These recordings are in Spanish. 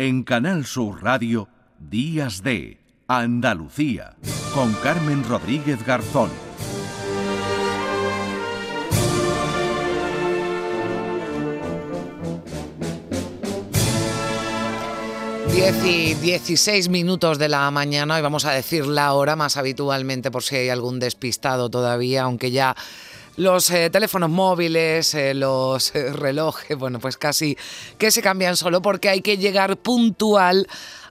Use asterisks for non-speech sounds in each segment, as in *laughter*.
En Canal Sur Radio, Días de Andalucía, con Carmen Rodríguez Garzón. 10 y 16 minutos de la mañana y vamos a decir la hora más habitualmente por si hay algún despistado todavía, aunque ya los eh, teléfonos móviles, eh, los eh, relojes, bueno, pues casi que se cambian solo porque hay que llegar puntual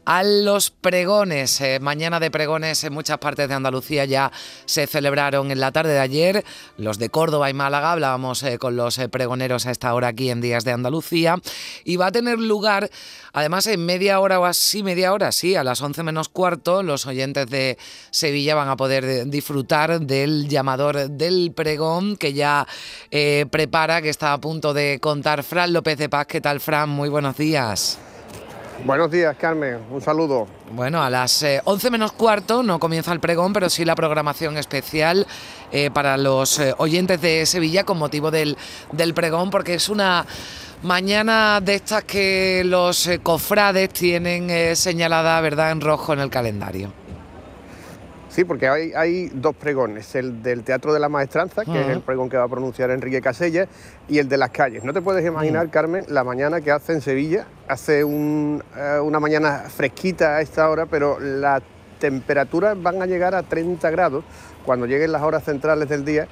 a los pregones. Eh, mañana de pregones en muchas partes de Andalucía ya se celebraron en la tarde de ayer. Los de Córdoba y Málaga, hablábamos eh, con los eh, pregoneros a esta hora aquí en Días de Andalucía. Y va a tener lugar, además, en media hora o así, media hora, sí, a las 11 menos cuarto, los oyentes de Sevilla van a poder disfrutar del llamador del pregón que ya prepara, que está a punto de contar Fran López de Paz. ¿Qué tal, Fran? Muy buenos días. Buenos días, Carmen. Un saludo. Bueno, a las 11 eh, menos cuarto no comienza el pregón, pero sí la programación especial eh, para los eh, oyentes de Sevilla con motivo del, del pregón, porque es una mañana de estas que los cofrades tienen señalada, ¿verdad?, en rojo en el calendario. Sí, porque hay, hay, dos pregones, el del Teatro de la Maestranza, que es el pregón que va a pronunciar Enrique Casella, y el de las calles. No te puedes imaginar, mm. Carmen, la mañana que hace en Sevilla. Hace eh, una mañana fresquita a esta hora, pero las temperaturas van a llegar a 30 grados cuando lleguen las horas centrales del día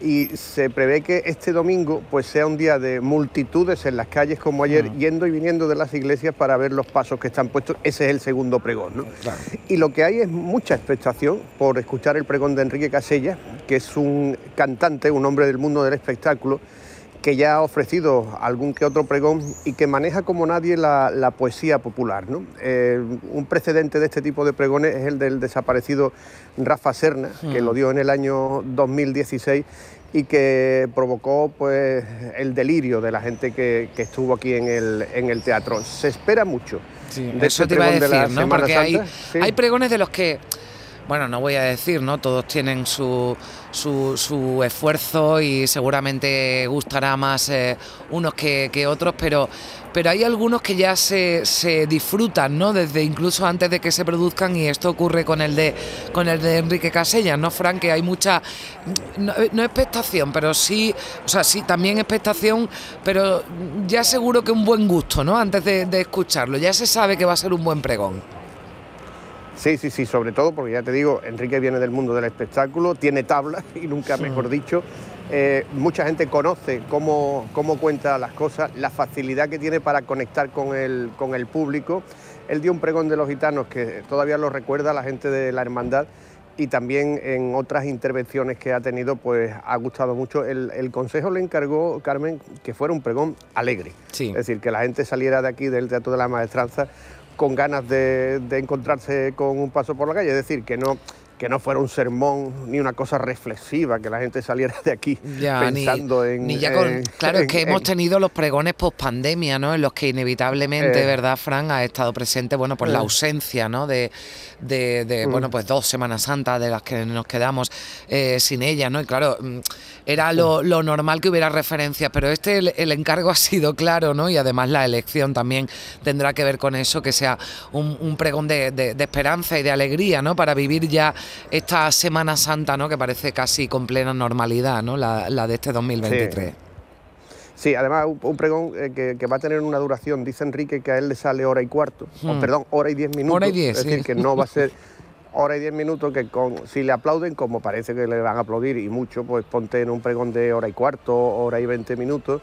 y se prevé que este domingo pues sea un día de multitudes en las calles como ayer, yendo y viniendo de las iglesias para ver los pasos que están puestos. Ese es el segundo pregón. ¿no? Y lo que hay es mucha expectación por escuchar el pregón de Enrique Casella, que es un cantante, un hombre del mundo del espectáculo, que ya ha ofrecido algún que otro pregón y que maneja como nadie la, poesía popular. ¿no? Eh, un precedente de este tipo de pregones es el del desaparecido Rafa Serna, que lo dio en el año 2016 y que provocó pues, el delirio de la gente que, estuvo aquí en el, en el teatro. Se espera mucho. de eso te iba a decir, ¿no? Porque hay, hay pregones de los que bueno, no voy a decir, ¿no? Todos tienen su, su, esfuerzo y seguramente gustará más eh, unos que, otros, pero, pero hay algunos que ya se, disfrutan, ¿no? Desde incluso antes de que se produzcan y esto ocurre con el de con el de Enrique Casellas, ¿no, Frank? Que hay mucha no, expectación, pero sí, o sea, sí, también expectación, pero ya seguro que un buen gusto, ¿no? Antes de escucharlo, ya se sabe que va a ser un buen pregón. Sí, sí, sí, sobre todo porque ya te digo, Enrique viene del mundo del espectáculo, tiene tablas *laughs* y nunca mejor dicho. Eh, mucha gente conoce cómo, cómo cuenta las cosas, la facilidad que tiene para conectar con el, con el público. Él dio un pregón de los gitanos que todavía lo recuerda la gente de la hermandad y también en otras intervenciones que ha tenido, pues ha gustado mucho. El, consejo le encargó, Carmen, que fuera un pregón alegre. Es decir, que la gente saliera de aquí del Teatro de la Maestranza con ganas de, encontrarse con un paso por la calle, es decir, que no que no fuera un sermón ni una cosa reflexiva, que la gente saliera de aquí pensando en, Claro, es que hemos tenido los pregones post pandemia, ¿no? En los que inevitablemente, eh. ¿verdad, Fran? Ha estado presente, bueno, pues la eh. ausencia, ¿no? De, de, mm. bueno, pues dos Semanas Santas de las que nos quedamos eh, sin ella, ¿no? Y claro, mm, era lo, normal que hubiera referencias, pero este, el, encargo ha sido claro, ¿no? Y además la elección también tendrá que ver con eso, que sea un, pregón de, de esperanza y de alegría, ¿no? Para vivir ya esta Semana Santa, ¿no? Que parece casi con plena normalidad, ¿no? La, de este 2023. Sí. además un, pregón eh, que, va a tener una duración, dice Enrique que a él le sale hora y cuarto, hmm. perdón, hora y diez minutos. Hora y diez, es decir, que no va a *laughs* ser hora y diez minutos que con, si le aplauden, como parece que le van a aplaudir y mucho, pues ponte en un pregón de hora y cuarto, hora y veinte minutos.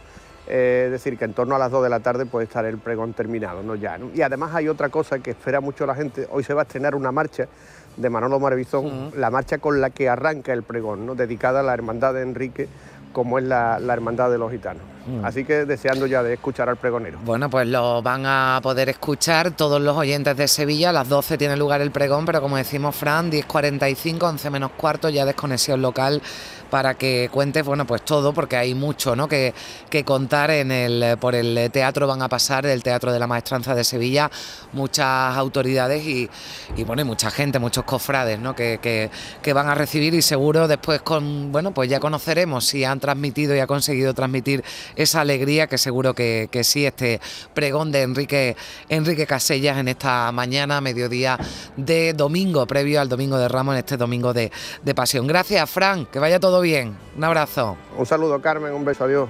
Eh, es decir, que en torno a las dos de la tarde puede estar el pregón terminado, ¿no? Ya, Y además hay otra cosa que espera mucho la gente. Hoy se va a estrenar una marcha de Manolo Marevizón, la marcha con la que arranca el pregón, ¿no? dedicada a la hermandad de Enrique, como es la, hermandad de los gitanos. Así que deseando ya de escuchar al pregonero. Bueno, pues lo van a poder escuchar todos los oyentes de Sevilla. A las 12 tiene lugar el pregón, pero como decimos, Fran, 10.45, 11 menos cuarto, ya desconexión local para que cuentes, bueno, pues todo, porque hay mucho ¿no? que, que contar en el, por el teatro, van a pasar, el Teatro de la Maestranza de Sevilla, muchas autoridades y, y bueno, y mucha gente, muchos cofrades ¿no? que, que, van a recibir y seguro después con, bueno, pues ya conoceremos si han transmitido y ha conseguido transmitir esa alegría que seguro que, sí, este pregón de Enrique, Enrique Casellas en esta mañana, mediodía de domingo, previo al domingo de Ramos, en este domingo de, de pasión. Gracias, Frank, que vaya todo bien. Un abrazo. Un saludo, Carmen, un beso, adiós.